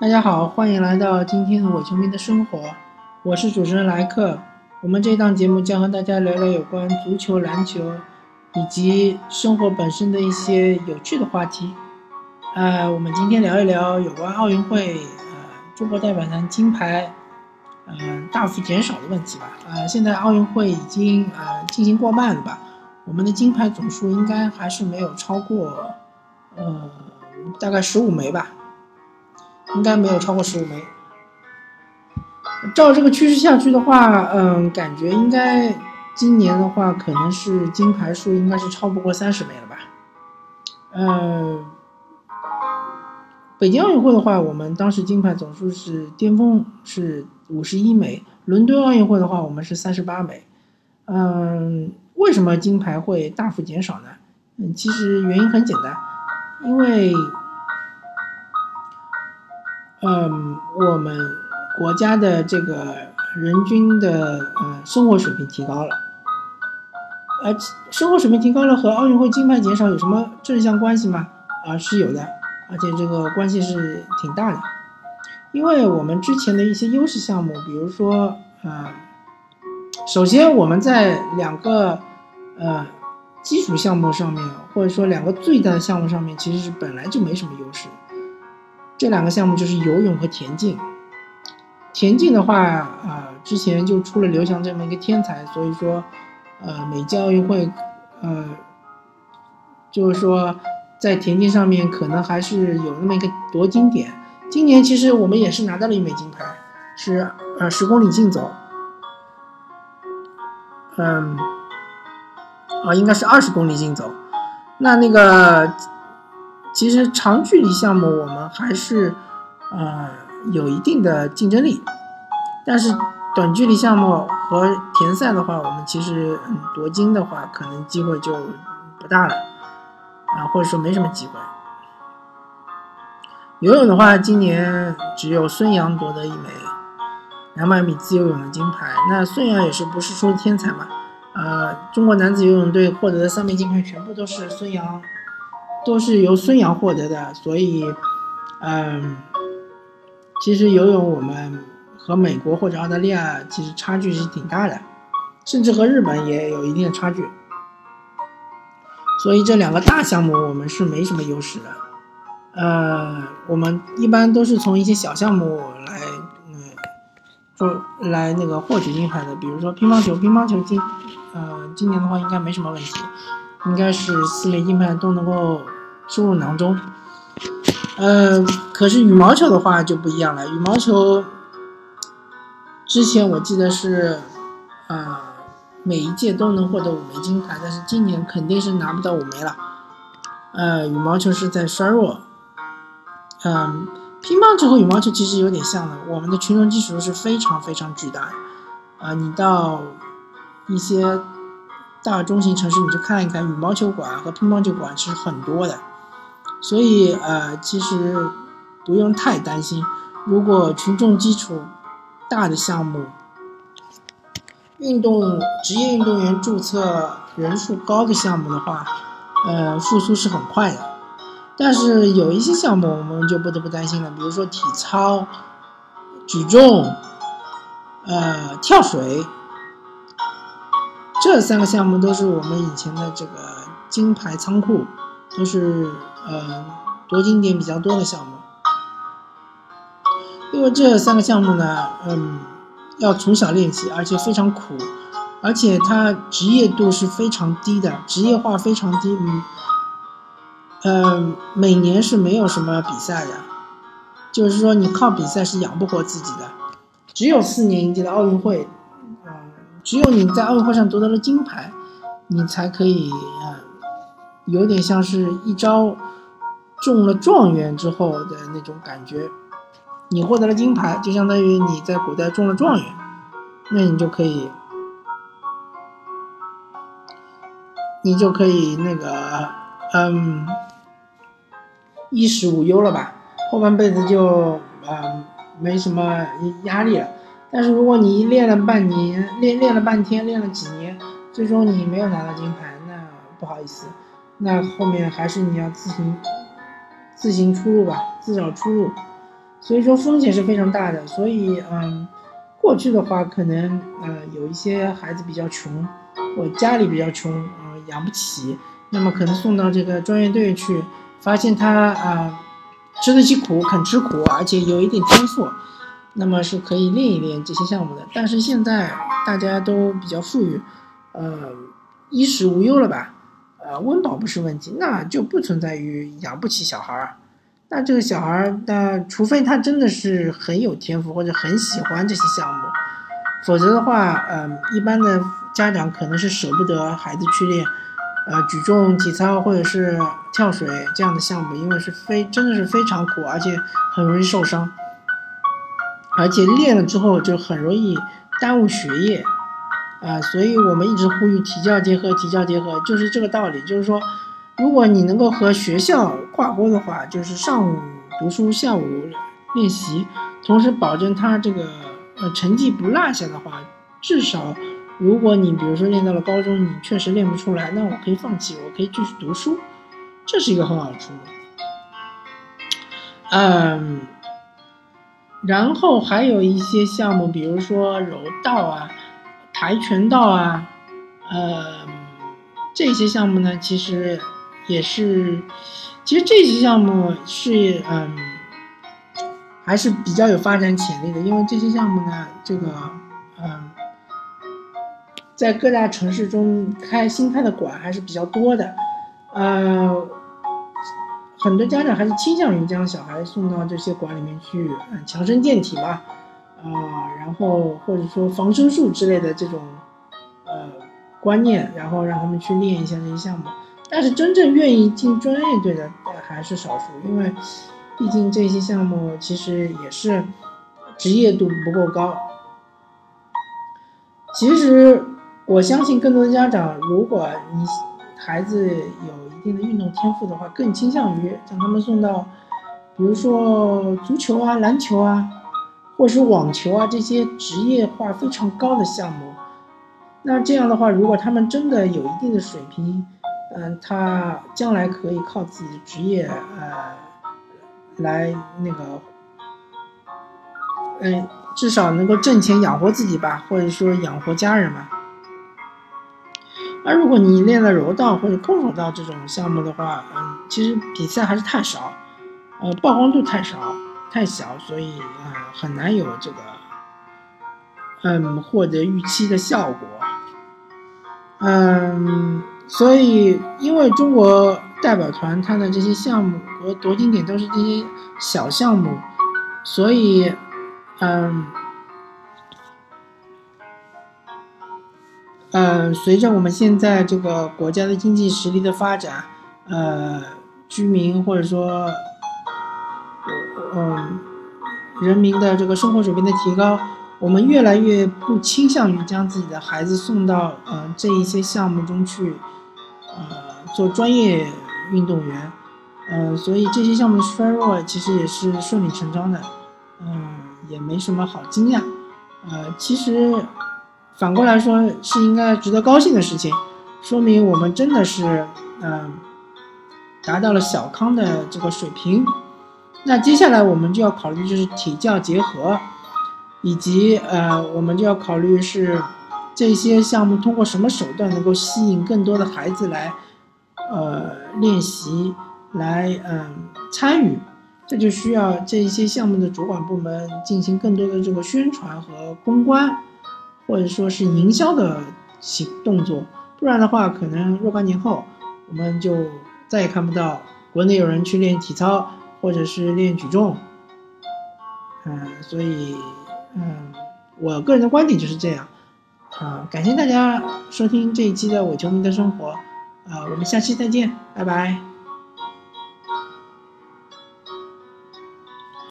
大家好，欢迎来到今天的我球迷的生活，我是主持人莱克。我们这档节目将和大家聊聊有关足球、篮球以及生活本身的一些有趣的话题。呃，我们今天聊一聊有关奥运会，呃，中国代表团金牌，嗯，大幅减少的问题吧。呃，现在奥运会已经呃进行过半了吧？我们的金牌总数应该还是没有超过，呃，大概十五枚吧。应该没有超过十五枚。照这个趋势下去的话，嗯，感觉应该今年的话，可能是金牌数应该是超不过三十枚了吧。嗯，北京奥运会的话，我们当时金牌总数是巅峰是五十一枚，伦敦奥运会的话，我们是三十八枚。嗯，为什么金牌会大幅减少呢？嗯，其实原因很简单，因为。嗯，我们国家的这个人均的呃生活水平提高了，而生活水平提高了和奥运会金牌减少有什么正向关系吗？啊，是有的，而且这个关系是挺大的，因为我们之前的一些优势项目，比如说呃，首先我们在两个呃基础项目上面，或者说两个最大的项目上面，其实是本来就没什么优势。这两个项目就是游泳和田径。田径的话，啊，之前就出了刘翔这么一个天才，所以说，呃，每届奥运会，呃，就是说在田径上面可能还是有那么一个夺金点。今年其实我们也是拿到了一枚金牌，是呃十公里竞走，嗯，啊，应该是二十公里竞走。那那个。其实长距离项目我们还是，呃，有一定的竞争力，但是短距离项目和田赛的话，我们其实夺金的话，可能机会就不大了，啊，或者说没什么机会。游泳的话，今年只有孙杨夺得一枚两百米自由泳的金牌，那孙杨也是不是说天才嘛？呃，中国男子游泳队获得的三枚金牌全部都是孙杨。都是由孙杨获得的，所以，嗯，其实游泳我们和美国或者澳大利亚其实差距是挺大的，甚至和日本也有一定的差距。所以这两个大项目我们是没什么优势的，呃，我们一般都是从一些小项目来，嗯，做来那个获取金牌的，比如说乒乓球，乒乓球今，呃，今年的话应该没什么问题。应该是四枚金牌都能够收入囊中，呃，可是羽毛球的话就不一样了。羽毛球之前我记得是，啊，每一届都能获得五枚金牌，但是今年肯定是拿不到五枚了。呃，羽毛球是在衰弱，嗯，乒乓球和羽毛球其实有点像的，我们的群众基础是非常非常巨大，啊，你到一些。大中型城市，你去看一看，羽毛球馆和乒乓球馆是很多的，所以呃，其实不用太担心。如果群众基础大的项目，运动职业运动员注册人数高的项目的话，呃，复苏是很快的。但是有一些项目我们就不得不担心了，比如说体操、举重、呃，跳水。这三个项目都是我们以前的这个金牌仓库，都是呃夺金点比较多的项目。因为这三个项目呢，嗯，要从小练习，而且非常苦，而且它职业度是非常低的，职业化非常低。嗯，呃，每年是没有什么比赛的，就是说你靠比赛是养不活自己的，只有四年一届的奥运会。只有你在奥运会上夺得了金牌，你才可以啊，有点像是一招中了状元之后的那种感觉。你获得了金牌，就相当于你在古代中了状元，那你就可以，你就可以那个，嗯，衣食无忧了吧？后半辈子就啊没什么压力了。但是如果你练了半年，练练了半天，练了几年，最终你没有拿到金牌，那不好意思，那后面还是你要自行自行出路吧，自找出路。所以说风险是非常大的。所以嗯，过去的话可能呃有一些孩子比较穷，我家里比较穷，呃养不起，那么可能送到这个专业队去，发现他啊吃得起苦，肯吃苦，而且有一点天赋，那么是可以练一练这些项目的。但是现在大家都比较富裕，呃，衣食无忧了吧？呃，温饱不是问题，那就不存在于养不起小孩儿。那这个小孩儿，那除非他真的是很有天赋或者很喜欢这些项目，否则的话，嗯，一般的家长可能是舍不得孩子去练，呃，举重、体操或者是跳水这样的项目，因为是非真的是非常苦，而且很容易受伤，而且练了之后就很容易耽误学业。啊，所以我们一直呼吁体教结合，体教结合就是这个道理。就是说，如果你能够和学校挂钩的话，就是上午读书，下午练习，同时保证他这个呃成绩不落下的话，至少如果你比如说练到了高中，你确实练不出来，那我可以放弃，我可以继续读书，这是一个很好的出路。嗯，然后还有一些项目，比如说柔道啊。跆拳道啊，呃，这些项目呢，其实也是，其实这些项目是嗯，还是比较有发展潜力的，因为这些项目呢，这个嗯，在各大城市中开新开的馆还是比较多的，呃，很多家长还是倾向于将小孩送到这些馆里面去，嗯，强身健体嘛。啊，然后或者说防身术之类的这种，呃，观念，然后让他们去练一下这些项目。但是真正愿意进专业队的还是少数，因为毕竟这些项目其实也是职业度不够高。其实我相信更多的家长，如果你孩子有一定的运动天赋的话，更倾向于将他们送到，比如说足球啊、篮球啊。或是网球啊这些职业化非常高的项目，那这样的话，如果他们真的有一定的水平，嗯，他将来可以靠自己的职业，呃，来那个，嗯，至少能够挣钱养活自己吧，或者说养活家人吧。而如果你练了柔道或者空手道这种项目的话，嗯，其实比赛还是太少，呃，曝光度太少。太小，所以啊很难有这个，嗯，获得预期的效果。嗯，所以因为中国代表团它的这些项目和夺金点都是这些小项目，所以，嗯，嗯，随着我们现在这个国家的经济实力的发展，呃，居民或者说。嗯，人民的这个生活水平的提高，我们越来越不倾向于将自己的孩子送到呃这一些项目中去，呃做专业运动员，呃，所以这些项目的衰弱其实也是顺理成章的，嗯，也没什么好惊讶，呃，其实反过来说是应该值得高兴的事情，说明我们真的是嗯达到了小康的这个水平。那接下来我们就要考虑就是体教结合，以及呃，我们就要考虑是这些项目通过什么手段能够吸引更多的孩子来呃练习，来嗯参与，这就需要这一些项目的主管部门进行更多的这个宣传和公关，或者说是营销的行动作，不然的话，可能若干年后我们就再也看不到国内有人去练体操。或者是练举重，嗯，所以，嗯，我个人的观点就是这样，啊，感谢大家收听这一期的《我球迷的生活》，啊，我们下期再见，拜拜。